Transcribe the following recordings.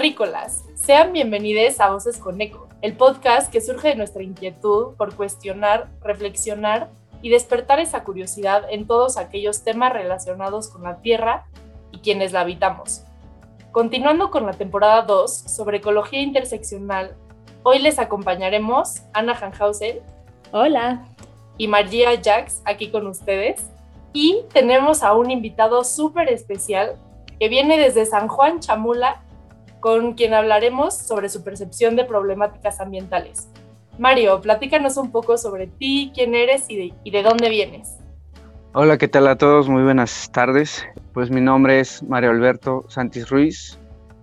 Terrícolas, sean bienvenidos a Voces con Eco, el podcast que surge de nuestra inquietud por cuestionar, reflexionar y despertar esa curiosidad en todos aquellos temas relacionados con la Tierra y quienes la habitamos. Continuando con la temporada 2 sobre ecología interseccional, hoy les acompañaremos Ana Hanhausen. Hola. Y María Jax aquí con ustedes. Y tenemos a un invitado súper especial que viene desde San Juan Chamula, con quien hablaremos sobre su percepción de problemáticas ambientales. Mario, platícanos un poco sobre ti, quién eres y de, dónde vienes. Hola, ¿qué tal a todos? Muy buenas tardes. Pues mi nombre es Mario Alberto Santis Ruiz,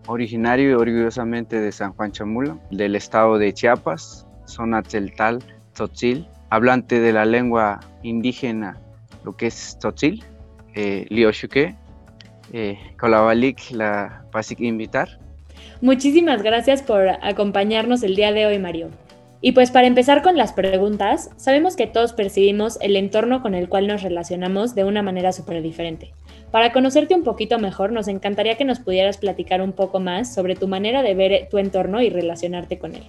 originario y orgullosamente de San Juan Chamula, del estado de Chiapas, zona Tzeltal, Tzotzil, hablante de la lengua indígena, lo que es Tzotzil, eh, Lioshuke, eh, Kolabalik, la básica invitar, Muchísimas gracias por acompañarnos el día de hoy, Mario. Y pues para empezar con las preguntas, sabemos que todos percibimos el entorno con el cual nos relacionamos de una manera súper diferente. Para conocerte un poquito mejor, nos encantaría que nos pudieras platicar un poco más sobre tu manera de ver tu entorno y relacionarte con él.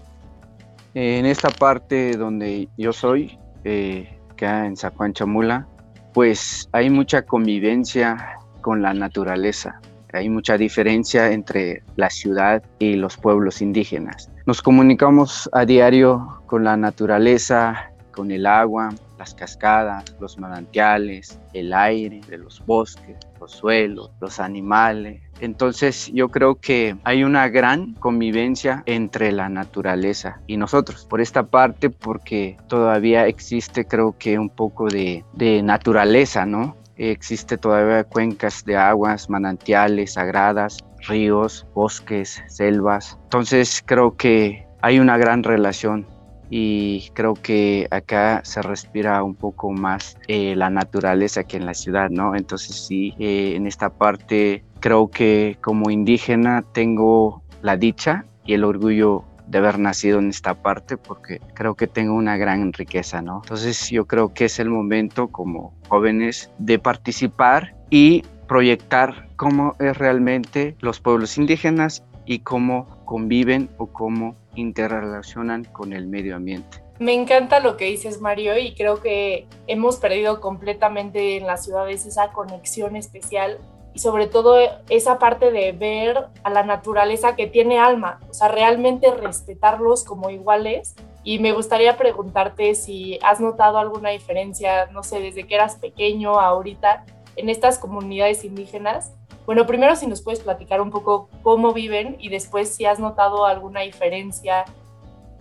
En esta parte donde yo soy, eh, acá en Zacuanchamula, pues hay mucha convivencia con la naturaleza. Hay mucha diferencia entre la ciudad y los pueblos indígenas. Nos comunicamos a diario con la naturaleza, con el agua, las cascadas, los manantiales, el aire de los bosques, los suelos, los animales. Entonces yo creo que hay una gran convivencia entre la naturaleza y nosotros. Por esta parte, porque todavía existe creo que un poco de, de naturaleza, ¿no? Existe todavía cuencas de aguas, manantiales sagradas, ríos, bosques, selvas. Entonces creo que hay una gran relación y creo que acá se respira un poco más eh, la naturaleza que en la ciudad, ¿no? Entonces sí, eh, en esta parte creo que como indígena tengo la dicha y el orgullo de haber nacido en esta parte porque creo que tengo una gran riqueza, ¿no? Entonces yo creo que es el momento como jóvenes de participar y proyectar cómo es realmente los pueblos indígenas y cómo conviven o cómo interrelacionan con el medio ambiente. Me encanta lo que dices, Mario, y creo que hemos perdido completamente en las ciudades esa conexión especial sobre todo esa parte de ver a la naturaleza que tiene alma, o sea, realmente respetarlos como iguales. Y me gustaría preguntarte si has notado alguna diferencia, no sé, desde que eras pequeño a ahorita en estas comunidades indígenas. Bueno, primero si nos puedes platicar un poco cómo viven y después si has notado alguna diferencia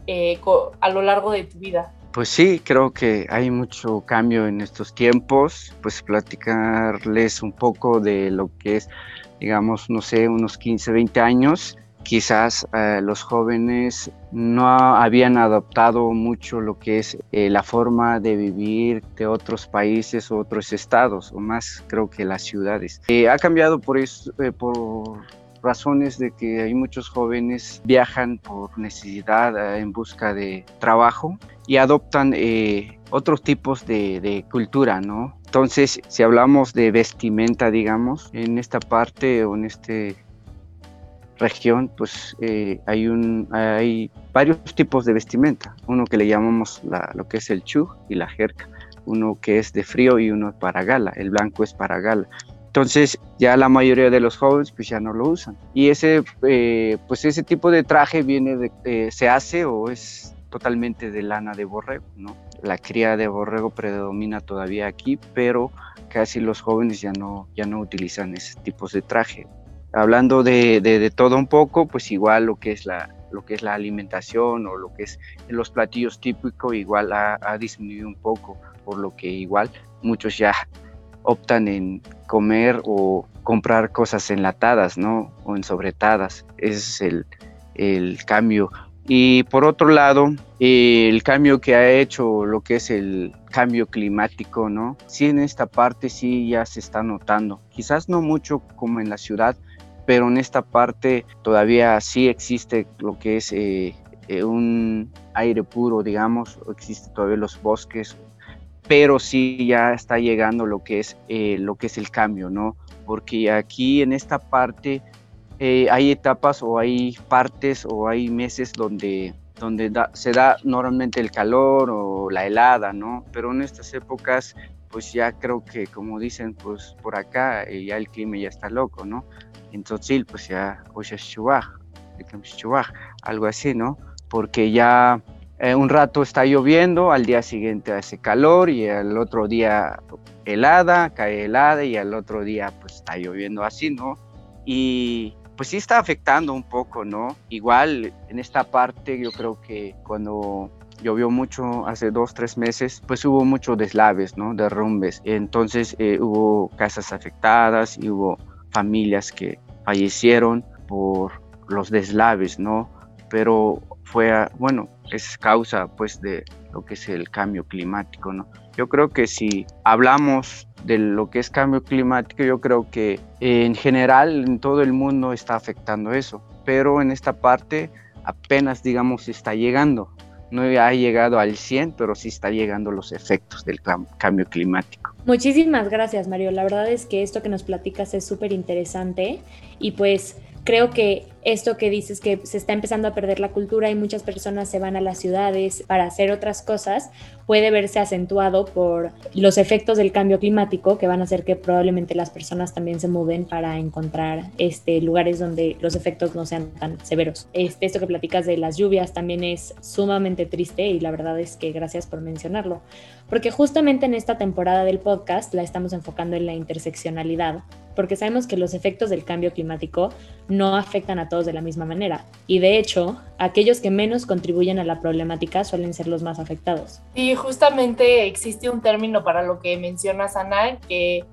eh, a lo largo de tu vida. Pues sí, creo que hay mucho cambio en estos tiempos, pues platicarles un poco de lo que es, digamos, no sé, unos 15, 20 años. Quizás eh, los jóvenes no habían adoptado mucho lo que es eh, la forma de vivir de otros países o otros estados, o más creo que las ciudades. Eh, ha cambiado por eso, por razones de que hay muchos jóvenes viajan por necesidad en busca de trabajo y adoptan eh, otros tipos de, cultura, ¿no? Entonces, si hablamos de vestimenta, digamos, en esta parte o en esta región, pues eh, hay, un, hay varios tipos de vestimenta. Uno que le llamamos lo que es el chu y la jerca. Uno que es de frío y uno para gala. El blanco es para gala. Entonces ya la mayoría de los jóvenes pues ya no lo usan. Y ese, eh, pues ese tipo de traje viene de, eh, se hace o es totalmente de lana de borrego, ¿no? La cría de borrego predomina todavía aquí, pero casi los jóvenes ya no, ya no utilizan ese tipo de traje. Hablando de, de, todo un poco, pues igual lo que es la, lo que es la alimentación o lo que es los platillos típicos igual ha, ha disminuido un poco, por lo que igual muchos ya optan en comer o comprar cosas enlatadas, ¿no? O en sobretadas. Ese es el, el cambio. Y por otro lado, el cambio que ha hecho lo que es el cambio climático, ¿no? Sí, en esta parte sí ya se está notando. Quizás no mucho como en la ciudad, pero en esta parte todavía sí existe lo que es eh, eh, un aire puro, digamos, existe todavía los bosques, pero sí ya está llegando lo que es, eh, lo que es el cambio, ¿no? Porque aquí en esta parte eh, hay etapas o hay partes o hay meses donde, donde se da normalmente el calor o la helada, ¿no? Pero en estas épocas, pues ya creo que, como dicen, pues por acá eh, ya el clima ya está loco, ¿no? Entonces, pues ya, es algo así, ¿no? Porque ya eh, un rato está lloviendo, al día siguiente hace calor y al otro día helada, cae helada y al otro día pues está lloviendo así, ¿no? Y pues sí está afectando un poco, ¿no? Igual en esta parte yo creo que cuando llovió mucho hace dos, tres meses, pues hubo muchos deslaves, ¿no? Derrumbes. Entonces eh, hubo casas afectadas y hubo familias que fallecieron por los deslaves, ¿no? Pero fue, bueno, es causa pues de lo que es el cambio climático, ¿no? Yo creo que si hablamos de lo que es cambio climático, yo creo que en general en todo el mundo está afectando eso, pero en esta parte apenas digamos está llegando. No ha llegado al 100, pero sí está llegando los efectos del cambio climático. Muchísimas gracias, Mario. La verdad es que esto que nos platicas es súper interesante y pues creo que esto que dices que se está empezando a perder la cultura y muchas personas se van a las ciudades para hacer otras cosas, puede verse acentuado por los efectos del cambio climático que van a hacer que probablemente las personas también se mueven para encontrar este, lugares donde los efectos no sean tan severos. Este, esto que platicas de las lluvias también es sumamente triste y la verdad es que gracias por mencionarlo, porque justamente en esta temporada del podcast la estamos enfocando en la interseccionalidad porque sabemos que los efectos del cambio climático no afectan a todos de la misma manera. Y de hecho, aquellos que menos contribuyen a la problemática suelen ser los más afectados. Y justamente existe un término para lo que mencionas, Ana, que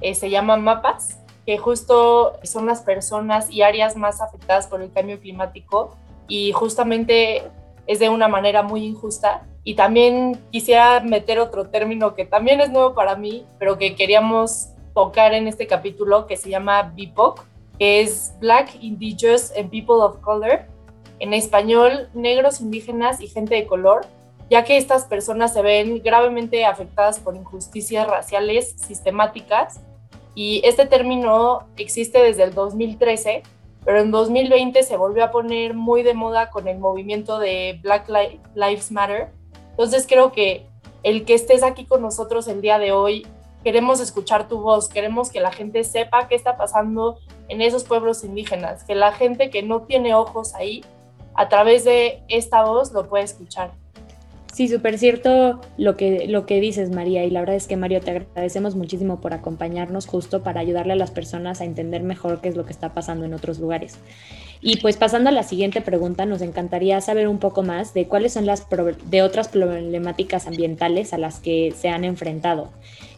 eh, se llama mapas, que justo son las personas y áreas más afectadas por el cambio climático y justamente es de una manera muy injusta. Y también quisiera meter otro término que también es nuevo para mí, pero que queríamos tocar en este capítulo que se llama BIPOC, que es Black, Indigenous and People of Color, en español, negros, indígenas y gente de color, ya que estas personas se ven gravemente afectadas por injusticias raciales sistemáticas y este término existe desde el 2013, pero en 2020 se volvió a poner muy de moda con el movimiento de Black Lives Matter. Entonces creo que el que estés aquí con nosotros el día de hoy queremos escuchar tu voz, queremos que la gente sepa qué está pasando en esos pueblos indígenas, que la gente que no tiene ojos ahí, a través de esta voz lo puede escuchar. Sí, súper cierto lo que, lo que dices, María. Y la verdad es que, Mario, te agradecemos muchísimo por acompañarnos justo para ayudarle a las personas a entender mejor qué es lo que está pasando en otros lugares. Y pues pasando a la siguiente pregunta, nos encantaría saber un poco más de cuáles son las de otras problemáticas ambientales a las que se han enfrentado.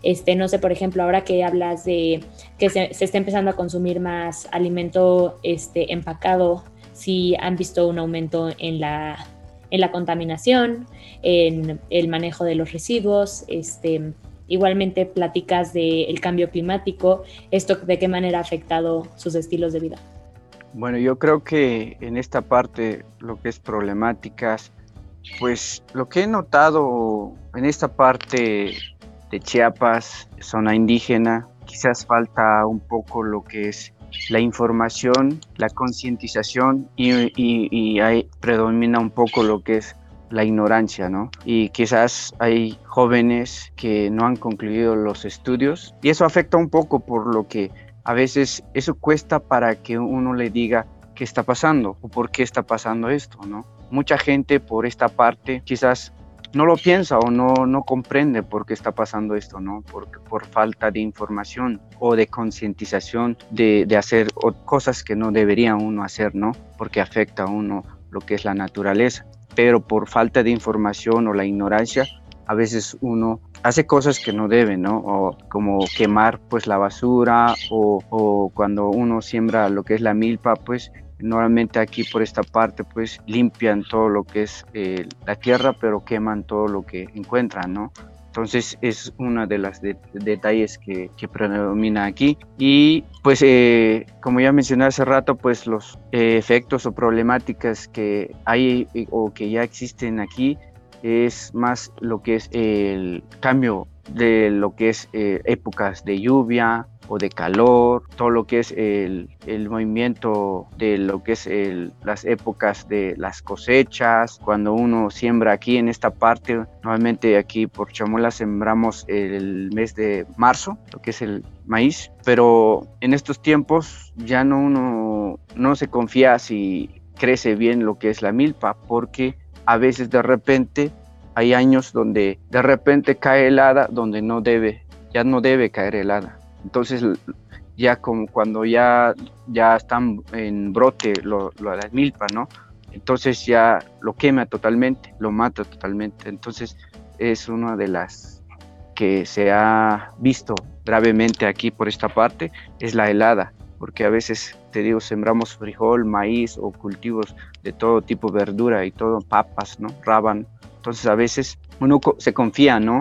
Este, no sé, por ejemplo, ahora que hablas de que se, está empezando a consumir más alimento este, empacado, si han visto un aumento en la en la contaminación, en el manejo de los residuos, este, igualmente platicas del cambio climático, esto de qué manera ha afectado sus estilos de vida. Bueno, yo creo que en esta parte, lo que es problemáticas, pues lo que he notado en esta parte de Chiapas, zona indígena, quizás falta un poco lo que es la información, la concientización y, ahí predomina un poco lo que es la ignorancia, ¿no? Y quizás hay jóvenes que no han concluido los estudios y eso afecta un poco por lo que a veces eso cuesta para que uno le diga qué está pasando o por qué está pasando esto, ¿no? Mucha gente por esta parte quizás no lo piensa o no, no comprende por qué está pasando esto, ¿no? Por, por falta de información o de concientización de, de, hacer cosas que no debería uno hacer, ¿no? Porque afecta a uno lo que es la naturaleza. Pero por falta de información o la ignorancia, a veces uno hace cosas que no debe, ¿no? O como quemar pues la basura o, o cuando uno siembra lo que es la milpa, pues Normalmente aquí por esta parte pues limpian todo lo que es eh, la tierra, pero queman todo lo que encuentran, ¿no? Entonces es una de las detalles que, que, predomina aquí. Y pues eh, como ya mencioné hace rato, pues los eh, efectos o problemáticas que hay o que ya existen aquí es más lo que es el cambio de lo que es eh, épocas de lluvia o de calor, todo lo que es el, movimiento de lo que es las épocas de las cosechas, cuando uno siembra aquí en esta parte, normalmente aquí por Chamola sembramos el mes de marzo, lo que es el maíz, pero en estos tiempos ya no uno no se confía si crece bien lo que es la milpa, porque a veces de repente hay años donde de repente cae helada donde no debe, ya no debe caer helada. Entonces ya como cuando ya, ya están en brote lo, lo las milpas, ¿no? Entonces ya lo quema totalmente, lo mata totalmente. Entonces es una de las que se ha visto gravemente aquí por esta parte, es la helada, porque a veces, te digo, sembramos frijol, maíz o cultivos de todo tipo, verdura y todo, papas, ¿no? Rábano entonces a veces uno se confía, ¿no?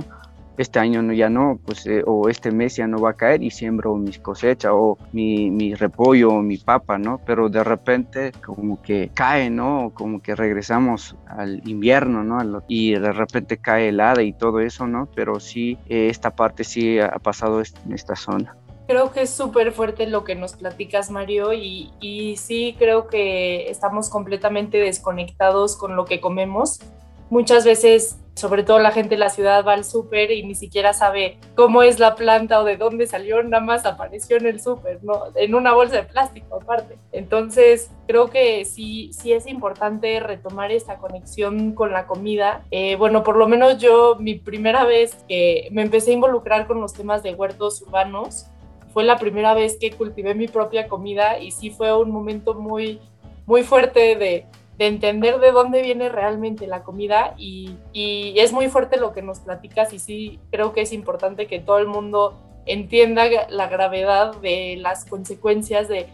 Este año ya no, pues, eh, o este mes ya no va a caer y siembro mis cosechas o mi, mi repollo o mi papa, ¿no? Pero de repente como que cae, ¿no? Como que regresamos al invierno, ¿no? Y de repente cae helada y todo eso, ¿no? Pero sí, eh, esta parte sí ha pasado en esta zona creo que es súper fuerte lo que nos platicas, Mario, y, y, sí creo que estamos completamente desconectados con lo que comemos muchas veces, sobre todo la gente de la ciudad, va al súper y ni siquiera sabe cómo es la planta o de dónde salió, nada más apareció en el súper, ¿no? En una bolsa de plástico aparte. Entonces, creo que sí, sí es importante retomar esta conexión con la comida. Eh, bueno, por lo menos yo, mi primera vez que me empecé a involucrar con los temas de huertos urbanos, fue la primera vez que cultivé mi propia comida y sí fue un momento muy, muy fuerte de de entender de dónde viene realmente la comida y, es muy fuerte lo que nos platicas y sí creo que es importante que todo el mundo entienda la gravedad de las consecuencias de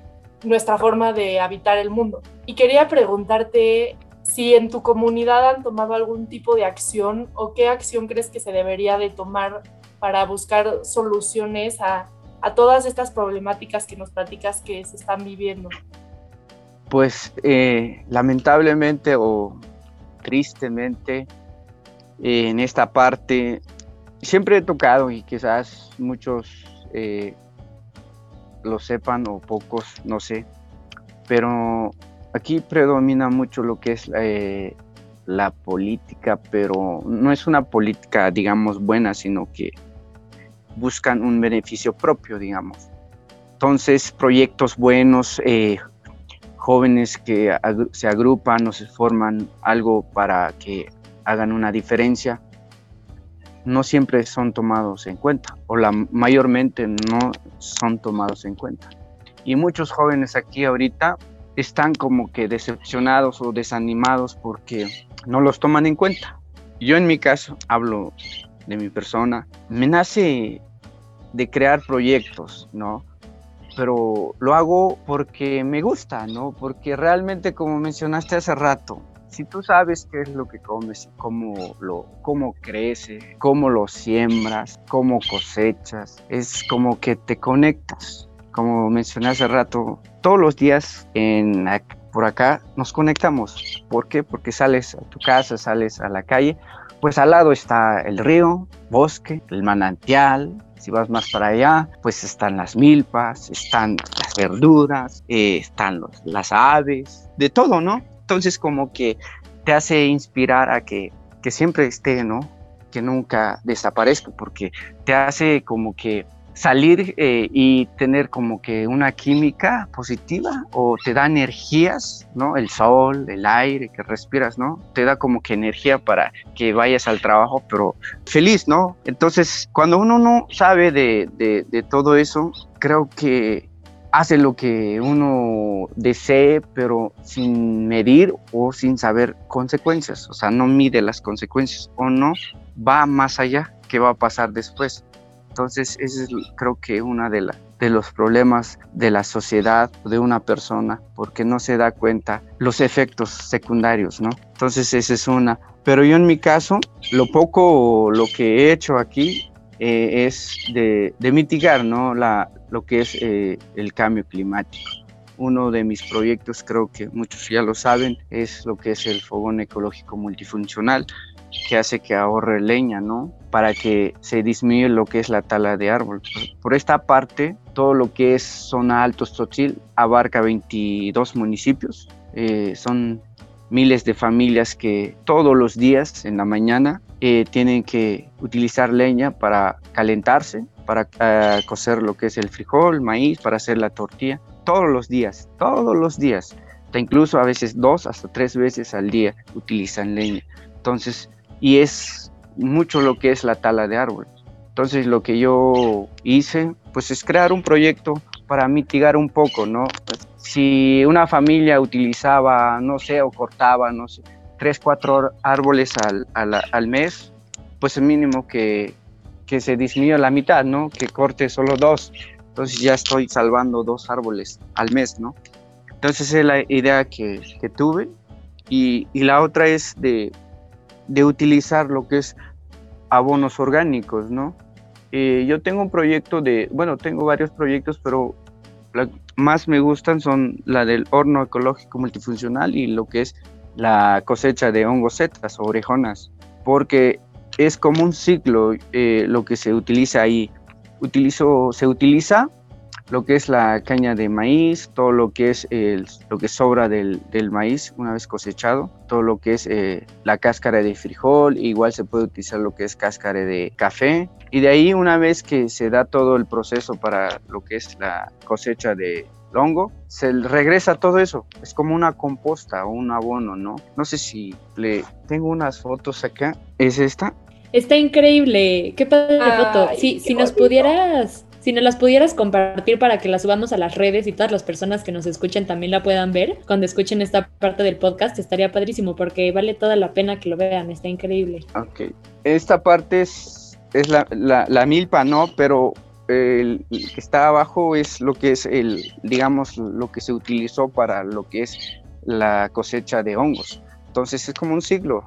nuestra forma de habitar el mundo. Y quería preguntarte si en tu comunidad han tomado algún tipo de acción o qué acción crees que se debería de tomar para buscar soluciones a, a todas estas problemáticas que nos platicas que se están viviendo. Pues eh, lamentablemente o tristemente en esta parte siempre he tocado y quizás muchos eh, lo sepan o pocos, no sé, pero aquí predomina mucho lo que es eh, la política, pero no es una política, digamos, buena, sino que buscan un beneficio propio, digamos. Entonces, proyectos buenos, jóvenes que se agrupan o se forman algo para que hagan una diferencia, no siempre son tomados en cuenta o la mayormente no son tomados en cuenta. Y muchos jóvenes aquí ahorita están como que decepcionados o desanimados porque no los toman en cuenta. Yo en mi caso, hablo de mi persona, me nace de crear proyectos, ¿no? pero lo hago porque me gusta, ¿no? Porque realmente, como mencionaste hace rato, si tú sabes qué es lo que comes, cómo lo, cómo crece, cómo lo siembras, cómo cosechas, es como que te conectas. Como mencioné hace rato, todos los días en, por acá nos conectamos. ¿Por qué? Porque sales a tu casa, sales a la calle, pues al lado está el río, bosque, el manantial, si vas más para allá, pues están las milpas, están las verduras, eh, están las aves, de todo, ¿no? Entonces como que te hace inspirar a que, que siempre esté, ¿no? Que nunca desaparezca, porque te hace como que salir eh, y tener como que una química positiva o te da energías, ¿no? El sol, el aire que respiras, ¿no? Te da como que energía para que vayas al trabajo, pero feliz, ¿no? Entonces, cuando uno no sabe de, de, todo eso, creo que hace lo que uno desee, pero sin medir o sin saber consecuencias. O sea, no mide las consecuencias o no va más allá. ¿Qué va a pasar después? Entonces, ese es creo que uno de, los problemas de la sociedad, de una persona, porque no se da cuenta los efectos secundarios, ¿no? Entonces, esa es una. Pero yo en mi caso, lo poco, lo que he hecho aquí eh, es de, mitigar, ¿no? La, lo que es eh, el cambio climático. Uno de mis proyectos, creo que muchos ya lo saben, es lo que es el fogón ecológico multifuncional, que hace que ahorre leña, ¿no? Para que se disminuya lo que es la tala de árbol. Por esta parte, todo lo que es zona Alto Tzotzil abarca 22 municipios. Eh, son miles de familias que todos los días en la mañana eh, tienen que utilizar leña para calentarse, para uh, cocer lo que es el frijol, maíz, para hacer la tortilla, todos los días, todos los días. Incluso a veces dos hasta tres veces al día utilizan leña. Entonces, y es mucho lo que es la tala de árboles. Entonces, lo que yo hice, pues es crear un proyecto para mitigar un poco, ¿no? Si una familia utilizaba, no sé, o cortaba, no sé, tres, cuatro árboles al, al, al mes, pues el mínimo que, que se disminuya la mitad, ¿no? Que corte solo dos. Entonces ya estoy salvando dos árboles al mes, ¿no? Entonces es la idea que, que tuve. Y, y, la otra es de, de, utilizar lo que es abonos orgánicos, ¿no? Eh, yo tengo un proyecto de, bueno, tengo varios proyectos, pero la más me gustan son la del horno ecológico multifuncional y lo que es la cosecha de hongos setas o orejonas, porque es como un ciclo eh, lo que se utiliza ahí. Se utiliza lo que es la caña de maíz, todo lo que es el, lo que sobra del, del, maíz una vez cosechado, todo lo que es eh, la cáscara de frijol, igual se puede utilizar lo que es cáscara de café. Y de ahí una vez que se da todo el proceso para lo que es la cosecha de hongo, se regresa todo eso. Es como una composta o un abono, ¿no? No sé si le tengo unas fotos acá. ¿Es esta? Está increíble. Qué padre Ay, foto. Sí, si nos pudieras si nos las pudieras compartir para que las subamos a las redes y todas las personas que nos escuchen también la puedan ver cuando escuchen esta parte del podcast, estaría padrísimo porque vale toda la pena que lo vean, está increíble. Ok, esta parte es, es la, la, milpa, ¿no? Pero el, el, que está abajo es lo que es el, digamos, lo que se utilizó para lo que es la cosecha de hongos. Entonces es como un ciclo,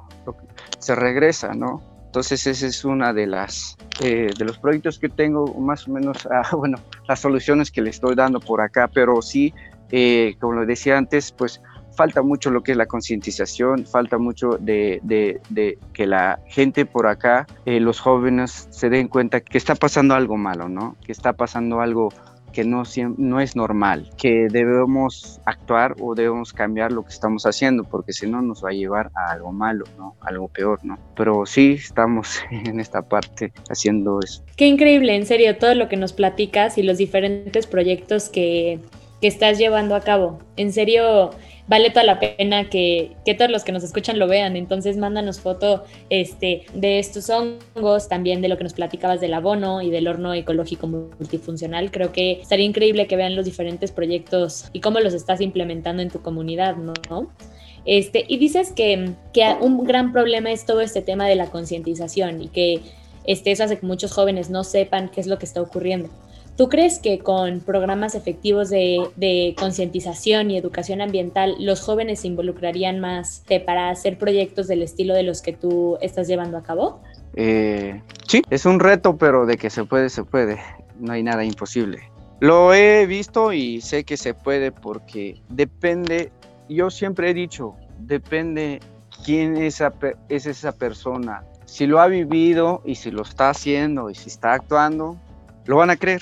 se regresa, ¿no? Entonces esa es una de las eh, de los proyectos que tengo, más o menos, ah, bueno, las soluciones que le estoy dando por acá, pero sí, eh, como lo decía antes, pues falta mucho lo que es la concientización, falta mucho de, de, de, que la gente por acá, eh, los jóvenes, se den cuenta que está pasando algo malo, ¿no? Que está pasando algo que no, no es normal, que debemos actuar o debemos cambiar lo que estamos haciendo, porque si no nos va a llevar a algo malo, ¿no? Algo peor, ¿no? Pero sí estamos en esta parte haciendo eso. Qué increíble, en serio, todo lo que nos platicas y los diferentes proyectos que, que estás llevando a cabo. En serio, vale toda la pena que, que, todos los que nos escuchan lo vean. Entonces, mándanos foto este, de estos hongos, también de lo que nos platicabas del abono y del horno ecológico multifuncional. Creo que estaría increíble que vean los diferentes proyectos y cómo los estás implementando en tu comunidad, ¿no? Este, y dices que, que un gran problema es todo este tema de la concientización y que este, eso hace que muchos jóvenes no sepan qué es lo que está ocurriendo. ¿Tú crees que con programas efectivos de, de concientización y educación ambiental los jóvenes se involucrarían más para hacer proyectos del estilo de los que tú estás llevando a cabo? Eh, sí, es un reto, pero de que se puede, se puede. No hay nada imposible. Lo he visto y sé que se puede porque depende, yo siempre he dicho, depende quién es esa, es esa persona. Si lo ha vivido y si lo está haciendo y si está actuando, lo van a creer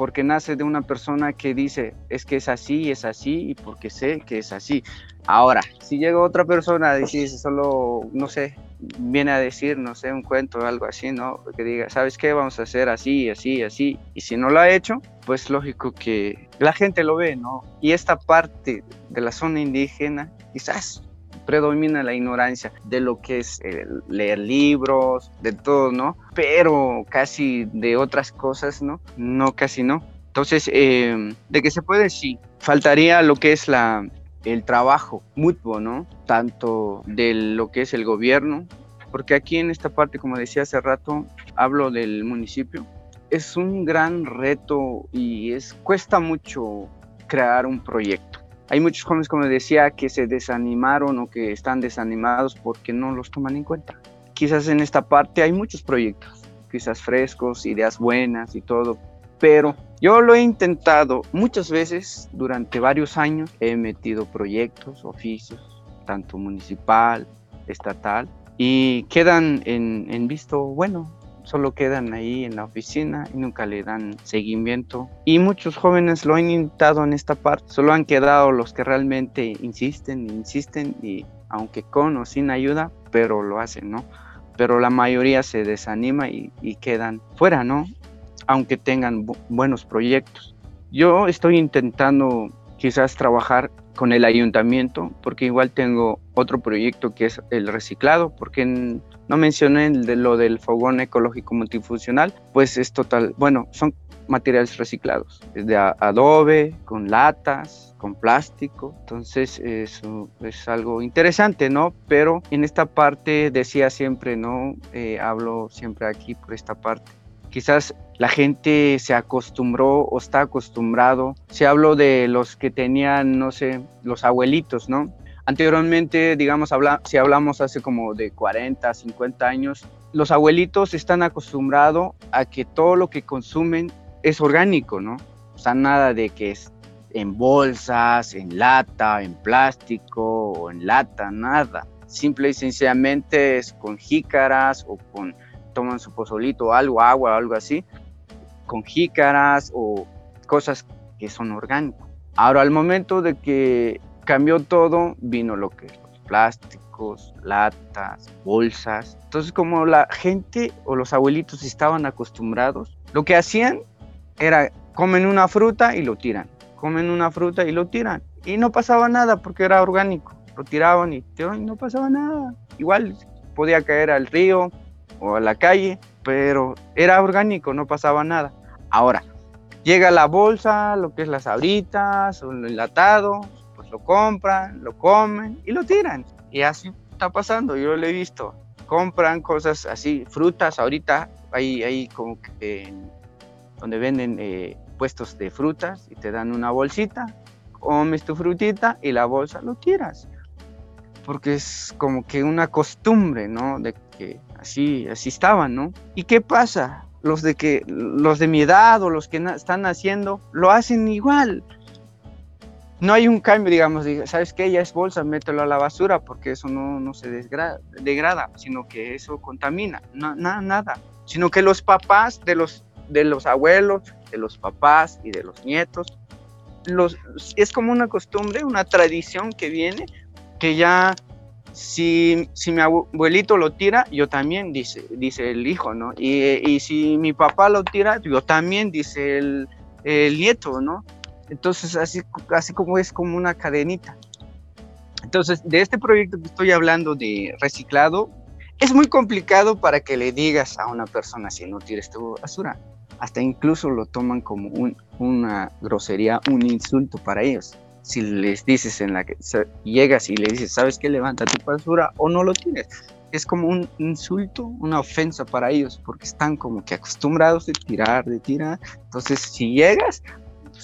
porque nace de una persona que dice, es que es así, es así, y porque sé que es así. Ahora, si llega otra persona a decir solo, no sé, viene a decir, no sé, un cuento o algo así, ¿no? Que diga, ¿sabes qué? Vamos a hacer así, así, así. Y si no lo ha hecho, pues lógico que la gente lo ve, ¿no? Y esta parte de la zona indígena, quizás predomina la ignorancia de lo que es eh, leer libros, de todo, ¿no? Pero casi de otras cosas, ¿no? No, casi no. Entonces, eh, de que se puede, sí. Faltaría lo que es la, el trabajo mutuo, ¿no? Tanto de lo que es el gobierno, porque aquí en esta parte, como decía hace rato, hablo del municipio, es un gran reto y es cuesta mucho crear un proyecto hay muchos jóvenes, como decía, que se desanimaron o que están desanimados porque no los toman en cuenta. Quizás en esta parte hay muchos proyectos, quizás frescos, ideas buenas y todo, pero yo lo he intentado muchas veces durante varios años, he metido proyectos, oficios, tanto municipal, estatal, y quedan en, en visto bueno, solo quedan ahí en la oficina y nunca le dan seguimiento. Y muchos jóvenes lo han intentado en esta parte, solo han quedado los que realmente insisten, insisten y aunque con o sin ayuda, pero lo hacen, ¿no? Pero la mayoría se desanima y, y quedan fuera, ¿no? Aunque tengan buenos proyectos. Yo estoy intentando quizás trabajar con el ayuntamiento, porque igual tengo otro proyecto que es el reciclado, porque no mencioné de lo del fogón ecológico multifuncional, pues es total, bueno, son materiales reciclados, de adobe, con latas, con plástico, entonces eso es algo interesante, ¿no? Pero en esta parte decía siempre, ¿no? Eh, hablo siempre aquí por esta parte quizás la gente se acostumbró o está acostumbrado. Se habló de los que tenían, no sé, los abuelitos, ¿no? Anteriormente, digamos, si hablamos hace como de 40, 50 años, los abuelitos están acostumbrados a que todo lo que consumen es orgánico, ¿no? O sea, nada de que es en bolsas, en lata, en plástico o en lata, nada. Simple y sencillamente es con jícaras o con toman su pozolito, algo, agua, algo así, con jícaras o cosas que son orgánicas. Ahora, al momento de que cambió todo, vino lo que es los plásticos, latas, bolsas. Entonces, como la gente o los abuelitos estaban acostumbrados, lo que hacían era comen una fruta y lo tiran, comen una fruta y lo tiran. Y no pasaba nada porque era orgánico. Lo tiraban y no pasaba nada. Igual podía caer al río, o a la calle, pero era orgánico, no pasaba nada. Ahora, llega la bolsa, lo que es las abritas o el enlatado, pues lo compran, lo comen y lo tiran. Y así está pasando, yo lo he visto. Compran cosas así, frutas, ahorita hay, hay como que donde venden eh, puestos de frutas y te dan una bolsita, comes tu frutita y la bolsa lo tiras. Porque es como que una costumbre, ¿no? De que así, así estaban, ¿no? ¿Y qué pasa? Los de que, los de mi edad o los que están haciendo, lo hacen igual. No hay un cambio, digamos, ¿sabes qué? Ya es bolsa, mételo a la basura, porque eso no, no se degrada, sino que eso contamina, no, nada. Sino que los papás de los, de los abuelos, de los papás y de los nietos, los, es como una costumbre, una tradición que viene, que ya si, mi abuelito lo tira, yo también, dice, dice el hijo, ¿no? Y, y si mi papá lo tira, yo también, dice el, el, nieto, ¿no? Entonces, así, así como es como una cadenita. Entonces, de este proyecto que estoy hablando de reciclado, es muy complicado para que le digas a una persona si no tires tu basura. Hasta incluso lo toman como un, una grosería, un insulto para ellos si les dices en la que llegas y le dices, ¿sabes qué? Levanta tu basura o no lo tienes. Es como un insulto, una ofensa para ellos, porque están como que acostumbrados de tirar, de tirar. Entonces, si llegas,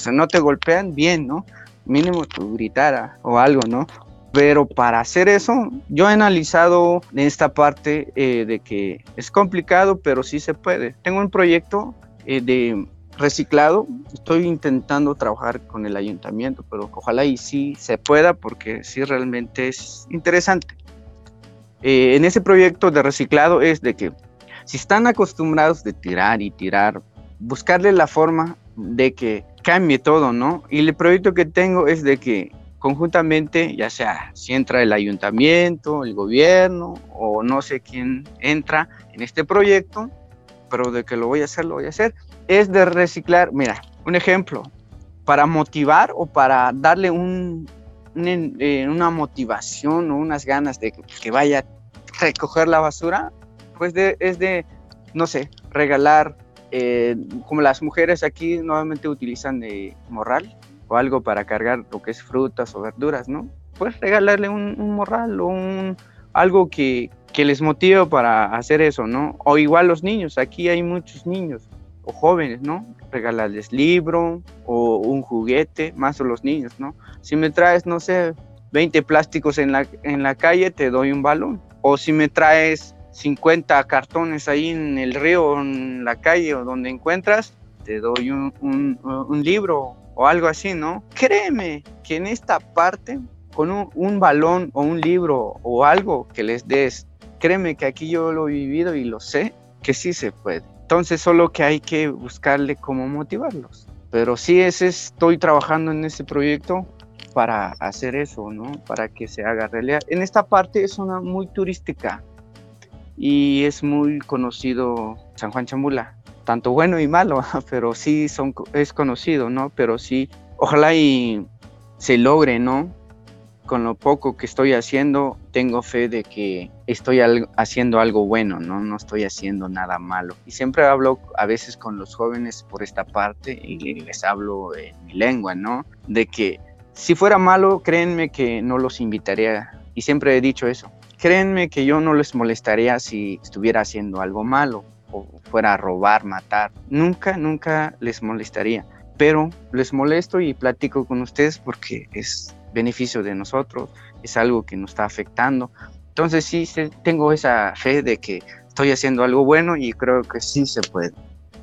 o no te golpean bien, ¿no? Mínimo tú gritara o algo, ¿no? Pero para hacer eso, yo he analizado esta parte eh, de que es complicado, pero sí se puede. Tengo un proyecto eh, de reciclado. Estoy intentando trabajar con el ayuntamiento, pero ojalá y sí se pueda porque sí realmente es interesante. Eh, en ese proyecto de reciclado es de que si están acostumbrados de tirar y tirar, buscarle la forma de que cambie todo, ¿no? Y el proyecto que tengo es de que conjuntamente, ya sea si entra el ayuntamiento, el gobierno o no sé quién entra en este proyecto, pero de que lo voy a hacer, lo voy a hacer, es de reciclar, mira, un ejemplo, para motivar o para darle un, eh, una motivación o unas ganas de que vaya a recoger la basura, pues es de, no sé, regalar, eh, como las mujeres aquí normalmente utilizan de morral o algo para cargar lo que es frutas o verduras, ¿no? Pues regalarle un, morral o un, algo que, que les motive para hacer eso, ¿no? O igual los niños, aquí hay muchos niños o jóvenes, ¿no? Regalarles libro o un juguete, más a los niños, ¿no? Si me traes, no sé, 20 plásticos en la, en la calle, te doy un balón. O si me traes 50 cartones ahí en el río o en la calle o donde encuentras, te doy un, un, libro o algo así, ¿no? Créeme que en esta parte, con un, un balón o un libro o algo que les des créeme que aquí yo lo he vivido y lo sé, que sí se puede. Entonces solo que hay que buscarle cómo motivarlos. Pero sí, ese estoy trabajando en ese proyecto para hacer eso, ¿no? Para que se haga realidad. En esta parte es una muy turística y es muy conocido San Juan Chamula, tanto bueno y malo, pero sí son, es conocido, ¿no? Pero sí, ojalá y se logre, ¿no? Con lo poco que estoy haciendo, tengo fe de que estoy haciendo algo bueno, ¿no? No estoy haciendo nada malo. Y siempre hablo a veces con los jóvenes por esta parte y les hablo en mi lengua, ¿no? De que si fuera malo, créanme que no los invitaría. Y siempre he dicho eso. Créanme que yo no les molestaría si estuviera haciendo algo malo o fuera a robar, matar. Nunca, nunca les molestaría pero les molesto y platico con ustedes porque es beneficio de nosotros, es algo que nos está afectando. Entonces sí, tengo esa fe de que estoy haciendo algo bueno y creo que sí se puede.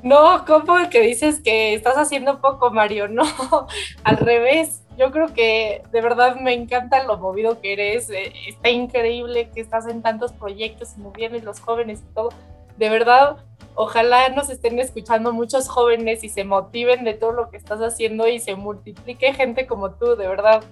No, ¿cómo que dices que estás haciendo poco, Mario? No, al revés. Yo creo que de verdad me encanta lo movido que eres. Eh, está increíble que estás en tantos proyectos y muy bien los jóvenes y todo. De verdad, Ojalá nos estén escuchando muchos jóvenes y se motiven de todo lo que estás haciendo y se multiplique gente como tú, de verdad.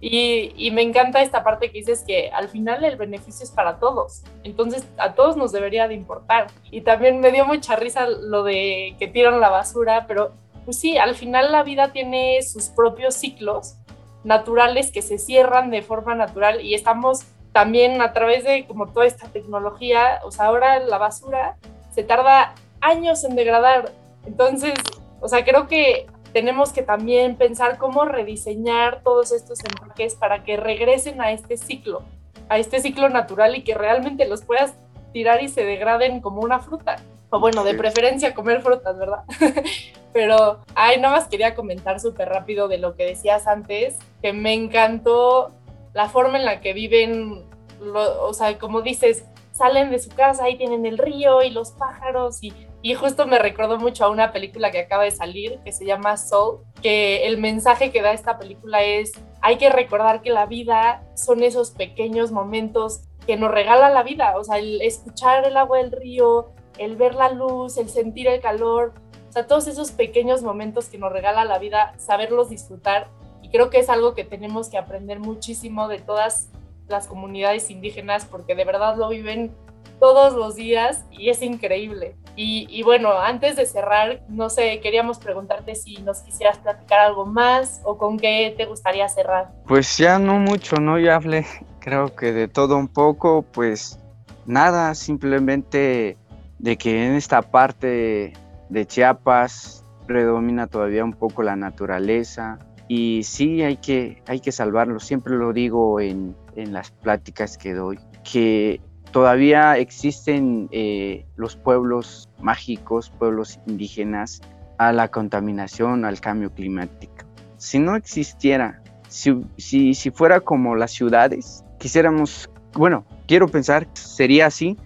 Y, me encanta esta parte que dices que al final el beneficio es para todos. Entonces a todos nos debería de importar. Y también me dio mucha risa lo de que tiran la basura, pero pues sí, al final la vida tiene sus propios ciclos naturales que se cierran de forma natural y estamos también a través de como toda esta tecnología, o sea, ahora la basura se tarda años en degradar. Entonces, o sea, creo que tenemos que también pensar cómo rediseñar todos estos empaques para que regresen a este ciclo, a este ciclo natural y que realmente los puedas tirar y se degraden como una fruta. O bueno, de preferencia comer frutas, ¿verdad? Pero, ay, nada más quería comentar súper rápido de lo que decías antes, que me encantó la forma en la que viven, o sea, como dices, salen de su casa y tienen el río y los pájaros y, y justo me recordó mucho a una película que acaba de salir que se llama Soul, que el mensaje que da esta película es hay que recordar que la vida son esos pequeños momentos que nos regala la vida, o sea, el escuchar el agua del río, el ver la luz, el sentir el calor, o sea, todos esos pequeños momentos que nos regala la vida, saberlos disfrutar. Y creo que es algo que tenemos que aprender muchísimo de todas las comunidades indígenas porque de verdad lo viven todos los días y es increíble. Y, bueno, antes de cerrar, no sé, queríamos preguntarte si nos quisieras platicar algo más o con qué te gustaría cerrar. Pues ya no mucho, ¿no? Ya hablé, creo que de todo un poco, pues nada, simplemente de que en esta parte de Chiapas predomina todavía un poco la naturaleza y sí hay que, hay que salvarlo, siempre lo digo en, en las pláticas que doy, que todavía existen eh, los pueblos mágicos, pueblos indígenas, a la contaminación, al cambio climático. Si no existiera, si, si, si fuera como las ciudades, quisiéramos, bueno, quiero pensar, sería así,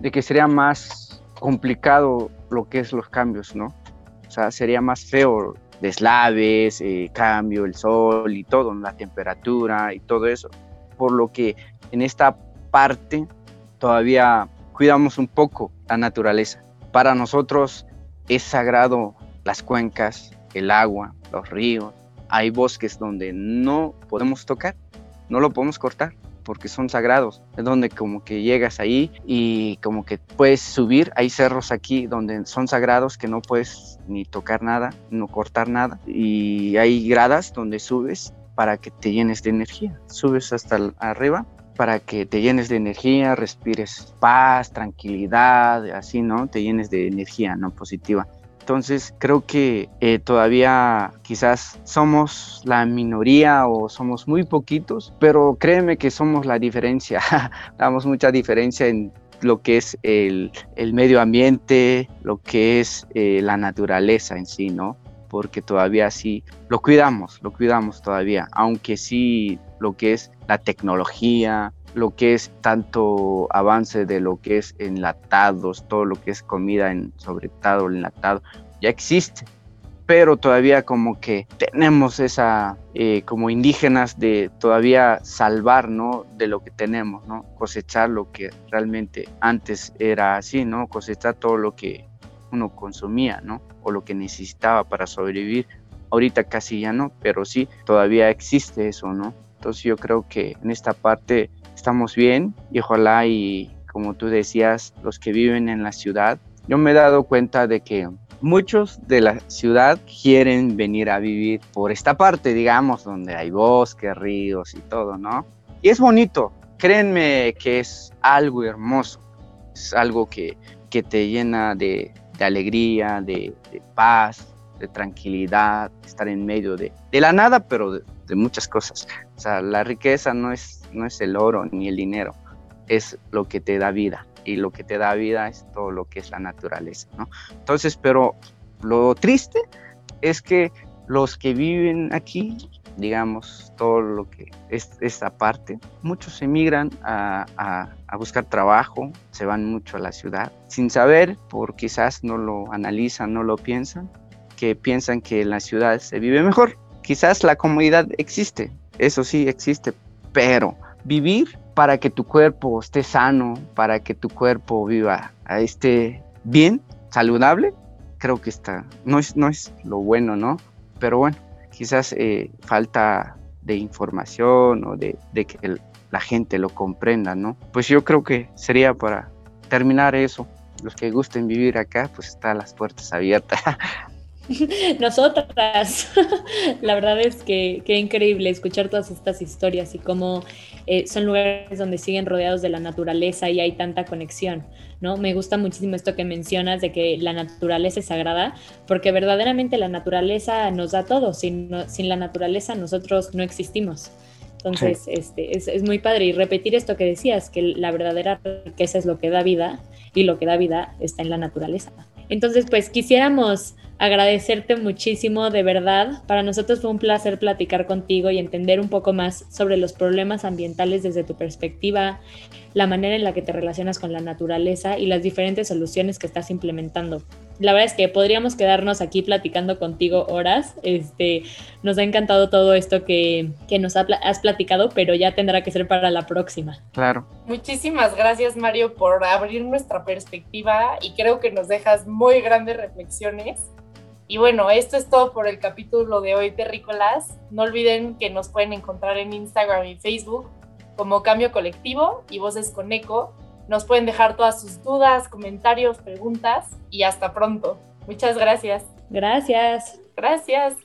de que sería más complicado lo que es los cambios, ¿no? O sea, sería más feo deslaves, eh, cambio, el sol y todo, la temperatura y todo eso por lo que en esta parte todavía cuidamos un poco la naturaleza. Para nosotros es sagrado las cuencas, el agua, los ríos. Hay bosques donde no podemos tocar, no lo podemos cortar porque son sagrados. Es donde como que llegas ahí y como que puedes subir. Hay cerros aquí donde son sagrados que no puedes ni tocar nada, no cortar nada. Y hay gradas donde subes para que te llenes de energía. Subes hasta arriba para que te llenes de energía, respires paz, tranquilidad, así, ¿no? Te llenes de energía, ¿no? Positiva. Entonces creo que eh, todavía quizás somos la minoría o somos muy poquitos, pero créeme que somos la diferencia. Damos mucha diferencia en lo que es el, medio ambiente, lo que es eh, la naturaleza en sí, ¿no? porque todavía sí lo cuidamos, lo cuidamos todavía, aunque sí lo que es la tecnología, lo que es tanto avance de lo que es enlatados, todo lo que es comida en sobretado, enlatado, ya existe, pero todavía como que tenemos esa, eh, como indígenas, de todavía salvar, ¿no? De lo que tenemos, ¿no? Cosechar lo que realmente antes era así, ¿no? Cosechar todo lo que uno consumía, ¿no? O lo que necesitaba para sobrevivir. Ahorita casi ya no, pero sí, todavía existe eso, ¿no? Entonces yo creo que en esta parte estamos bien y ojalá y como tú decías, los que viven en la ciudad, yo me he dado cuenta de que muchos de la ciudad quieren venir a vivir por esta parte, digamos, donde hay bosques, ríos y todo, ¿no? Y es bonito, créanme que es algo hermoso, es algo que, que te llena de, de alegría, de, de, paz, de tranquilidad, estar en medio de, de la nada, pero de, de, muchas cosas. O sea, la riqueza no es, no es el oro ni el dinero, es lo que te da vida y lo que te da vida es todo lo que es la naturaleza, ¿no? Entonces, pero lo triste es que los que viven aquí, digamos, todo lo que es esta parte, muchos emigran a, a, a, buscar trabajo, se van mucho a la ciudad, sin saber, por quizás no lo analizan, no lo piensan, que piensan que en la ciudad se vive mejor. Quizás la comodidad existe, eso sí existe, pero vivir para que tu cuerpo esté sano, para que tu cuerpo viva, esté bien, saludable, creo que está, no es, no es lo bueno, ¿no? Pero bueno, quizás eh, falta de información o de, que la gente lo comprenda, ¿no? Pues yo creo que sería para terminar eso. Los que gusten vivir acá, pues están las puertas abiertas. Nosotras, la verdad es que qué increíble escuchar todas estas historias y cómo eh, son lugares donde siguen rodeados de la naturaleza y hay tanta conexión, ¿no? Me gusta muchísimo esto que mencionas de que la naturaleza es sagrada, porque verdaderamente la naturaleza nos da todo, sin, sin la naturaleza nosotros no existimos. Entonces, este, es, es, muy padre. Y repetir esto que decías, que la verdadera riqueza es lo que da vida y lo que da vida está en la naturaleza. Entonces, pues quisiéramos agradecerte muchísimo, de verdad. Para nosotros fue un placer platicar contigo y entender un poco más sobre los problemas ambientales desde tu perspectiva, la manera en la que te relacionas con la naturaleza y las diferentes soluciones que estás implementando. La verdad es que podríamos quedarnos aquí platicando contigo horas. Este, nos ha encantado todo esto que, que nos ha, has platicado, pero ya tendrá que ser para la próxima. Claro. Muchísimas gracias, Mario, por abrir nuestra perspectiva y creo que nos dejas muy grandes reflexiones. Y bueno, esto es todo por el capítulo de hoy, Terrícolas. No olviden que nos pueden encontrar en Instagram y Facebook como Cambio Colectivo y Voces con Eco. Nos pueden dejar todas sus dudas, comentarios, preguntas y hasta pronto. Muchas gracias. Gracias. Gracias.